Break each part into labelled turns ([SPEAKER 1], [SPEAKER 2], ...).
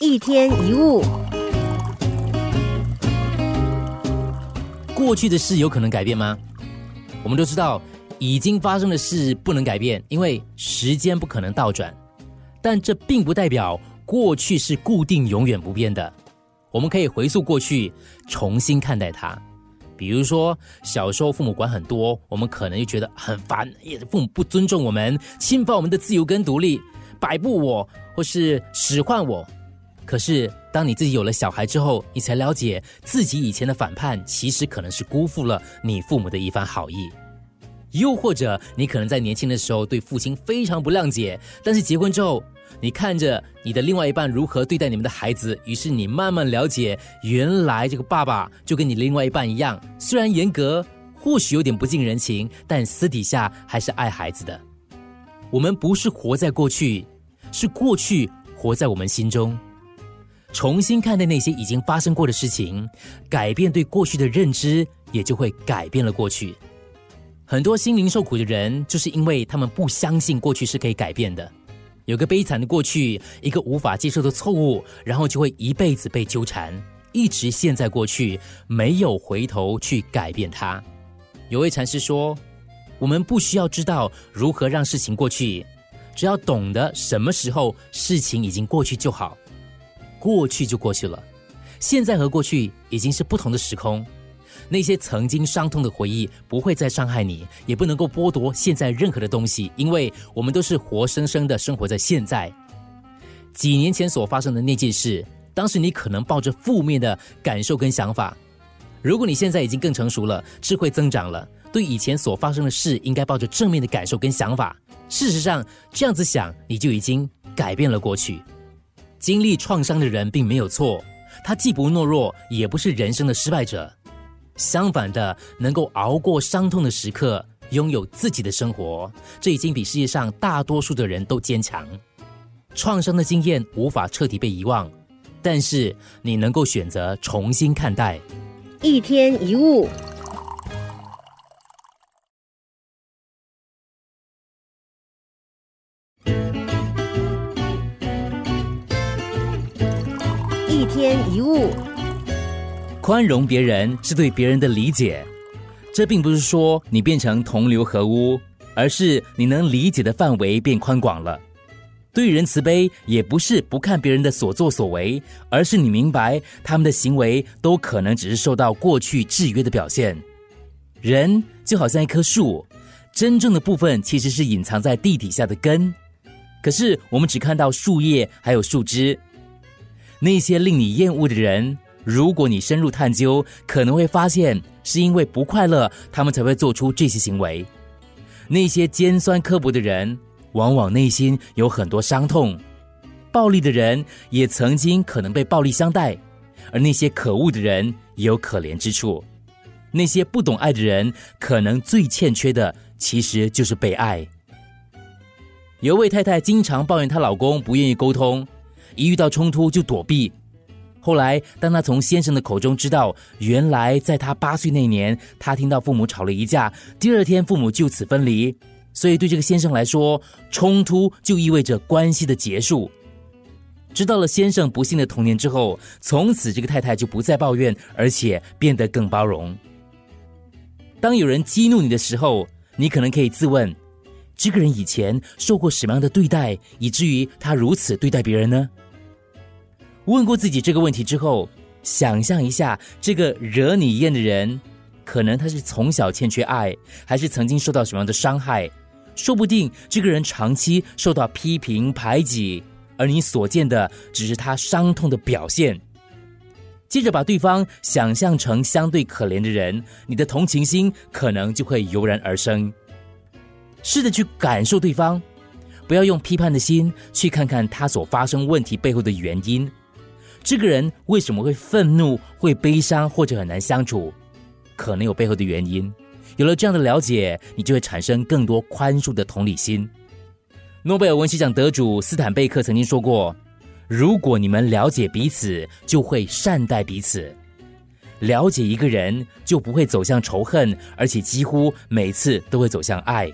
[SPEAKER 1] 一天一物，
[SPEAKER 2] 过去的事有可能改变吗？我们都知道，已经发生的事不能改变，因为时间不可能倒转。但这并不代表过去是固定、永远不变的。我们可以回溯过去，重新看待它。比如说，小时候父母管很多，我们可能就觉得很烦，也父母不尊重我们，侵犯我们的自由跟独立，摆布我，或是使唤我。可是，当你自己有了小孩之后，你才了解自己以前的反叛，其实可能是辜负了你父母的一番好意。又或者，你可能在年轻的时候对父亲非常不谅解，但是结婚之后，你看着你的另外一半如何对待你们的孩子，于是你慢慢了解，原来这个爸爸就跟你另外一半一样，虽然严格，或许有点不近人情，但私底下还是爱孩子的。我们不是活在过去，是过去活在我们心中。重新看待那些已经发生过的事情，改变对过去的认知，也就会改变了过去。很多心灵受苦的人，就是因为他们不相信过去是可以改变的。有个悲惨的过去，一个无法接受的错误，然后就会一辈子被纠缠，一直陷在过去，没有回头去改变它。有位禅师说：“我们不需要知道如何让事情过去，只要懂得什么时候事情已经过去就好。”过去就过去了，现在和过去已经是不同的时空。那些曾经伤痛的回忆不会再伤害你，也不能够剥夺现在任何的东西，因为我们都是活生生的生活在现在。几年前所发生的那件事，当时你可能抱着负面的感受跟想法。如果你现在已经更成熟了，智慧增长了，对以前所发生的事应该抱着正面的感受跟想法。事实上，这样子想，你就已经改变了过去。经历创伤的人并没有错，他既不懦弱，也不是人生的失败者。相反的，能够熬过伤痛的时刻，拥有自己的生活，这已经比世界上大多数的人都坚强。创伤的经验无法彻底被遗忘，但是你能够选择重新看待。
[SPEAKER 1] 一天一物。
[SPEAKER 2] 宽容别人是对别人的理解，这并不是说你变成同流合污，而是你能理解的范围变宽广了。对人慈悲，也不是不看别人的所作所为，而是你明白他们的行为都可能只是受到过去制约的表现。人就好像一棵树，真正的部分其实是隐藏在地底下的根，可是我们只看到树叶还有树枝。那些令你厌恶的人，如果你深入探究，可能会发现是因为不快乐，他们才会做出这些行为。那些尖酸刻薄的人，往往内心有很多伤痛。暴力的人也曾经可能被暴力相待，而那些可恶的人也有可怜之处。那些不懂爱的人，可能最欠缺的其实就是被爱。有位太太经常抱怨她老公不愿意沟通。一遇到冲突就躲避。后来，当他从先生的口中知道，原来在他八岁那年，他听到父母吵了一架，第二天父母就此分离。所以，对这个先生来说，冲突就意味着关系的结束。知道了先生不幸的童年之后，从此这个太太就不再抱怨，而且变得更包容。当有人激怒你的时候，你可能可以自问：这个人以前受过什么样的对待，以至于他如此对待别人呢？问过自己这个问题之后，想象一下，这个惹你厌的人，可能他是从小欠缺爱，还是曾经受到什么样的伤害？说不定这个人长期受到批评排挤，而你所见的只是他伤痛的表现。接着把对方想象成相对可怜的人，你的同情心可能就会油然而生。试着去感受对方，不要用批判的心去看看他所发生问题背后的原因。这个人为什么会愤怒、会悲伤或者很难相处？可能有背后的原因。有了这样的了解，你就会产生更多宽恕的同理心。诺贝尔文学奖得主斯坦贝克曾经说过：“如果你们了解彼此，就会善待彼此。了解一个人，就不会走向仇恨，而且几乎每次都会走向爱。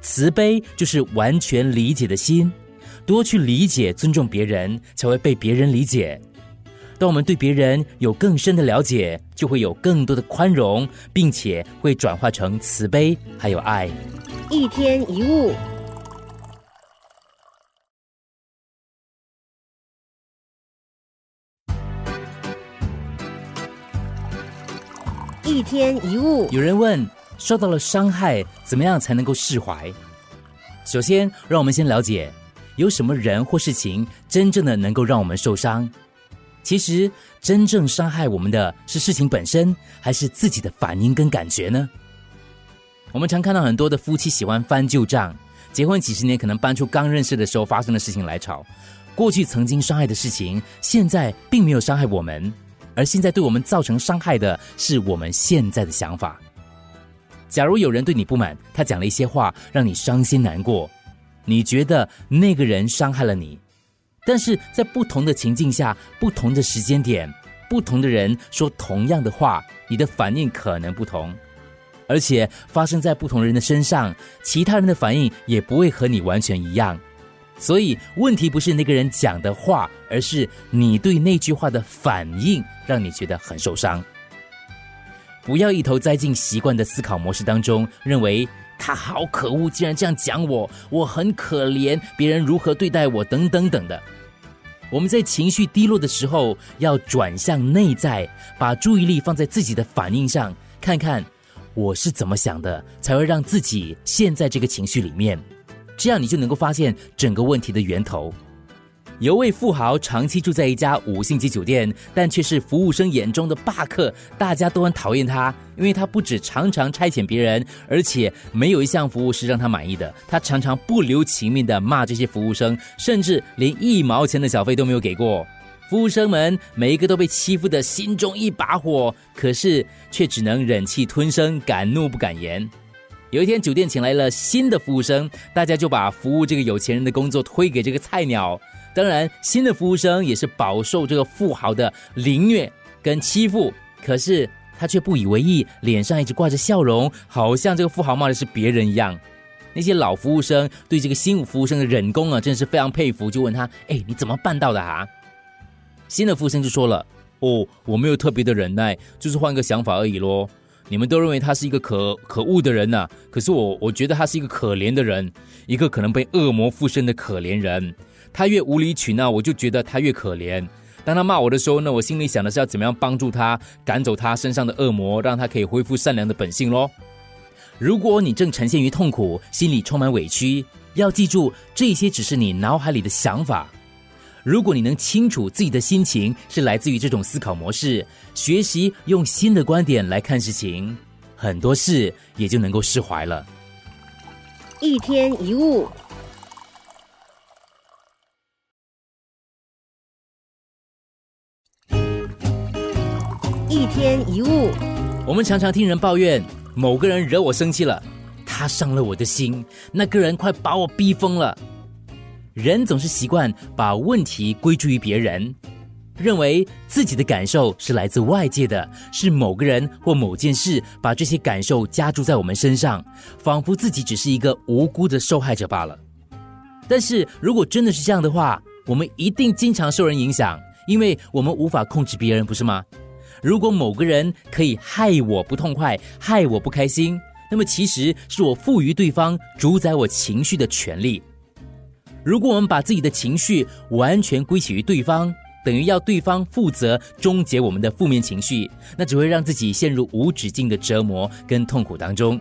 [SPEAKER 2] 慈悲就是完全理解的心。”多去理解、尊重别人，才会被别人理解。当我们对别人有更深的了解，就会有更多的宽容，并且会转化成慈悲还有爱。
[SPEAKER 1] 一天一物，一天一物。
[SPEAKER 2] 有人问：受到了伤害，怎么样才能够释怀？首先，让我们先了解，有什么人或事情真正的能够让我们受伤？其实，真正伤害我们的是事情本身，还是自己的反应跟感觉呢？我们常看到很多的夫妻喜欢翻旧账，结婚几十年，可能搬出刚认识的时候发生的事情来吵。过去曾经伤害的事情，现在并没有伤害我们，而现在对我们造成伤害的是我们现在的想法。假如有人对你不满，他讲了一些话让你伤心难过，你觉得那个人伤害了你，但是在不同的情境下、不同的时间点、不同的人说同样的话，你的反应可能不同。而且发生在不同人的身上，其他人的反应也不会和你完全一样。所以问题不是那个人讲的话，而是你对那句话的反应，让你觉得很受伤。不要一头栽进习惯的思考模式当中，认为他好可恶，竟然这样讲我，我很可怜，别人如何对待我，等等等的。我们在情绪低落的时候，要转向内在，把注意力放在自己的反应上，看看。我是怎么想的，才会让自己陷在这个情绪里面？这样你就能够发现整个问题的源头。有位富豪长期住在一家五星级酒店，但却是服务生眼中的霸客，大家都很讨厌他，因为他不止常常差遣别人，而且没有一项服务是让他满意的。他常常不留情面的骂这些服务生，甚至连一毛钱的小费都没有给过。服务生们每一个都被欺负的心中一把火，可是却只能忍气吞声，敢怒不敢言。有一天，酒店请来了新的服务生，大家就把服务这个有钱人的工作推给这个菜鸟。当然，新的服务生也是饱受这个富豪的凌虐跟欺负，可是他却不以为意，脸上一直挂着笑容，好像这个富豪骂的是别人一样。那些老服务生对这个新服务生的忍功啊，真是非常佩服，就问他：“哎，你怎么办到的啊？”新的服务生就说了：“哦，我没有特别的忍耐，就是换个想法而已咯。你们都认为他是一个可可恶的人呐，可是我我觉得他是一个可怜的人，一个可能被恶魔附身的可怜人。他越无理取闹，我就觉得他越可怜。当他骂我的时候呢，我心里想的是要怎么样帮助他，赶走他身上的恶魔，让他可以恢复善良的本性喽。如果你正呈现于痛苦，心里充满委屈，要记住，这些只是你脑海里的想法。”如果你能清楚自己的心情是来自于这种思考模式，学习用新的观点来看事情，很多事也就能够释怀了。
[SPEAKER 1] 一天一物，天一物。
[SPEAKER 2] 我们常常听人抱怨，某个人惹我生气了，他伤了我的心，那个人快把我逼疯了。人总是习惯把问题归诸于别人，认为自己的感受是来自外界的，是某个人或某件事把这些感受加注在我们身上，仿佛自己只是一个无辜的受害者罢了。但是如果真的是这样的话，我们一定经常受人影响，因为我们无法控制别人，不是吗？如果某个人可以害我不痛快，害我不开心，那么其实是我赋予对方主宰我情绪的权利。如果我们把自己的情绪完全归起于对方，等于要对方负责终结我们的负面情绪，那只会让自己陷入无止境的折磨跟痛苦当中。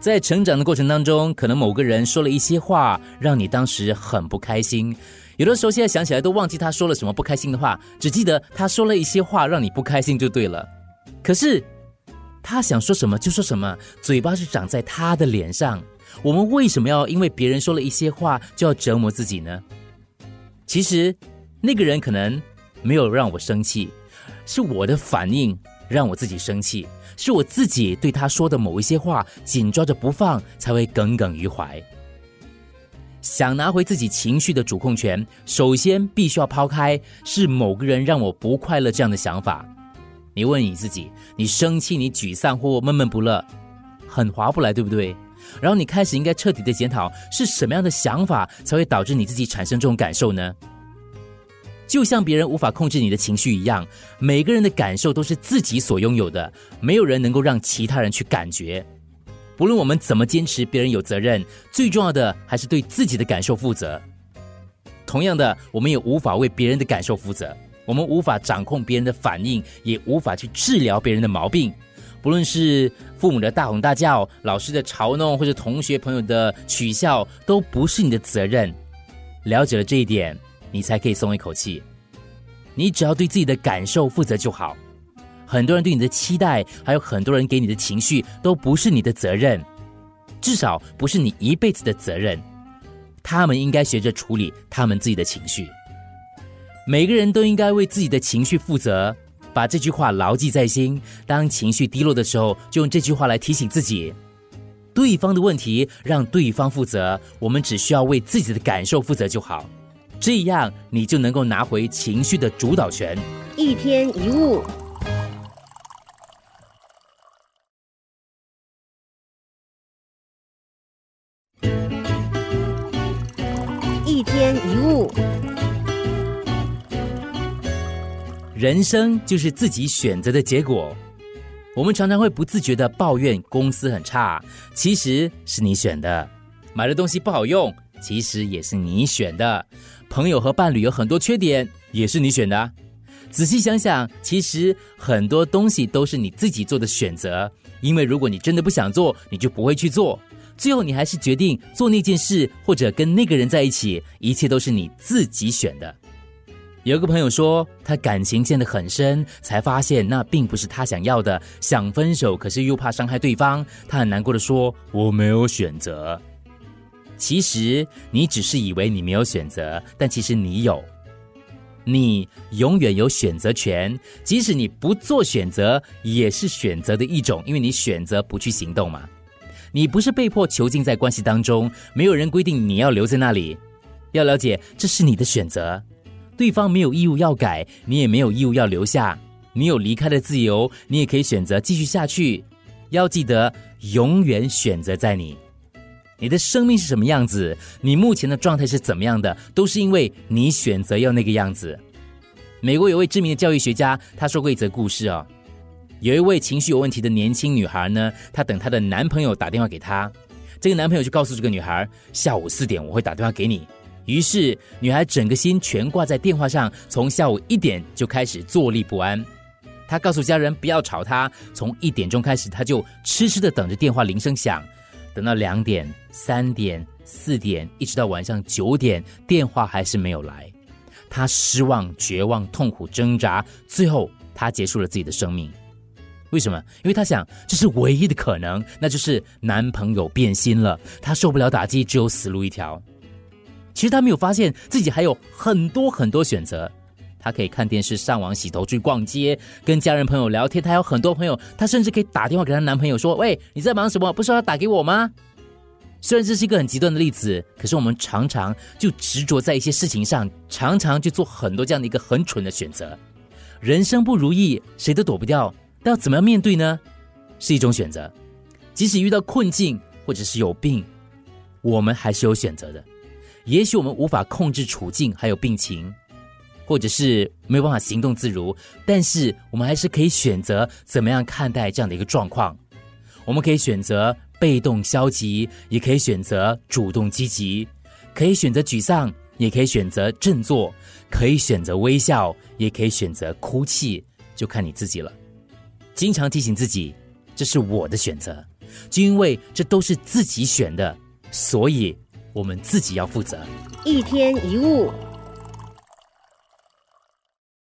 [SPEAKER 2] 在成长的过程当中，可能某个人说了一些话，让你当时很不开心。有的时候现在想起来都忘记他说了什么不开心的话，只记得他说了一些话让你不开心就对了。可是他想说什么就说什么，嘴巴是长在他的脸上。我们为什么要因为别人说了一些话就要折磨自己呢？其实，那个人可能没有让我生气，是我的反应让我自己生气，是我自己对他说的某一些话紧抓着不放，才会耿耿于怀。想拿回自己情绪的主控权，首先必须要抛开是某个人让我不快乐这样的想法。你问你自己，你生气、你沮丧或闷闷不乐，很划不来，对不对？然后你开始应该彻底的检讨，是什么样的想法才会导致你自己产生这种感受呢？就像别人无法控制你的情绪一样，每个人的感受都是自己所拥有的，没有人能够让其他人去感觉。不论我们怎么坚持，别人有责任，最重要的还是对自己的感受负责。同样的，我们也无法为别人的感受负责，我们无法掌控别人的反应，也无法去治疗别人的毛病。不论是父母的大吼大叫、老师的嘲弄，或者同学朋友的取笑，都不是你的责任。了解了这一点，你才可以松一口气。你只要对自己的感受负责就好。很多人对你的期待，还有很多人给你的情绪，都不是你的责任，至少不是你一辈子的责任。他们应该学着处理他们自己的情绪。每个人都应该为自己的情绪负责。把这句话牢记在心。当情绪低落的时候，就用这句话来提醒自己：对方的问题让对方负责，我们只需要为自己的感受负责就好。这样，你就能够拿回情绪的主导权。
[SPEAKER 1] 一天一物，一天一物。
[SPEAKER 2] 人生就是自己选择的结果。我们常常会不自觉的抱怨公司很差，其实是你选的；买的东西不好用，其实也是你选的；朋友和伴侣有很多缺点，也是你选的。仔细想想，其实很多东西都是你自己做的选择。因为如果你真的不想做，你就不会去做。最后，你还是决定做那件事，或者跟那个人在一起，一切都是你自己选的。有个朋友说，他感情陷得很深，才发现那并不是他想要的。想分手，可是又怕伤害对方，他很难过的说：“我没有选择。”其实你只是以为你没有选择，但其实你有，你永远有选择权。即使你不做选择，也是选择的一种，因为你选择不去行动嘛。你不是被迫囚禁在关系当中，没有人规定你要留在那里。要了解，这是你的选择。对方没有义务要改，你也没有义务要留下。你有离开的自由，你也可以选择继续下去。要记得，永远选择在你。你的生命是什么样子，你目前的状态是怎么样的，都是因为你选择要那个样子。美国有位知名的教育学家，他说过一则故事哦。有一位情绪有问题的年轻女孩呢，她等她的男朋友打电话给她，这个男朋友就告诉这个女孩，下午四点我会打电话给你。于是，女孩整个心全挂在电话上，从下午一点就开始坐立不安。她告诉家人不要吵她，从一点钟开始，她就痴痴的等着电话铃声响，等到两点、三点、四点，一直到晚上九点，电话还是没有来。她失望、绝望、痛苦、挣扎，最后她结束了自己的生命。为什么？因为她想，这是唯一的可能，那就是男朋友变心了。她受不了打击，只有死路一条。其实她没有发现自己还有很多很多选择，她可以看电视、上网、洗头、去逛街、跟家人朋友聊天。她有很多朋友，她甚至可以打电话给她男朋友说：“喂，你在忙什么？不是要打给我吗？”虽然这是一个很极端的例子，可是我们常常就执着在一些事情上，常常就做很多这样的一个很蠢的选择。人生不如意，谁都躲不掉，要怎么样面对呢？是一种选择。即使遇到困境或者是有病，我们还是有选择的。也许我们无法控制处境，还有病情，或者是没有办法行动自如，但是我们还是可以选择怎么样看待这样的一个状况。我们可以选择被动消极，也可以选择主动积极；可以选择沮丧，也可以选择振作；可以选择微笑，也可以选择哭泣，就看你自己了。经常提醒自己，这是我的选择，就因为这都是自己选的，所以。我们自己要负责。
[SPEAKER 1] 一天一物。